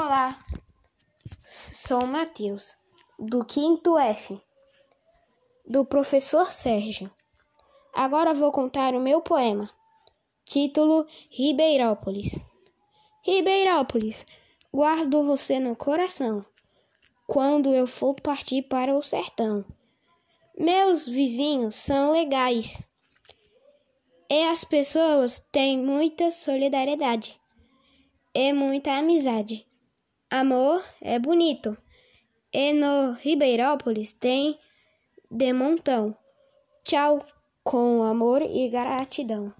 Olá, sou Matheus, do quinto F, do professor Sérgio. Agora vou contar o meu poema. Título: Ribeirópolis. Ribeirópolis, guardo você no coração quando eu for partir para o sertão. Meus vizinhos são legais e as pessoas têm muita solidariedade e muita amizade. Amor é bonito. E no Ribeirópolis tem de montão. Tchau, com amor e gratidão.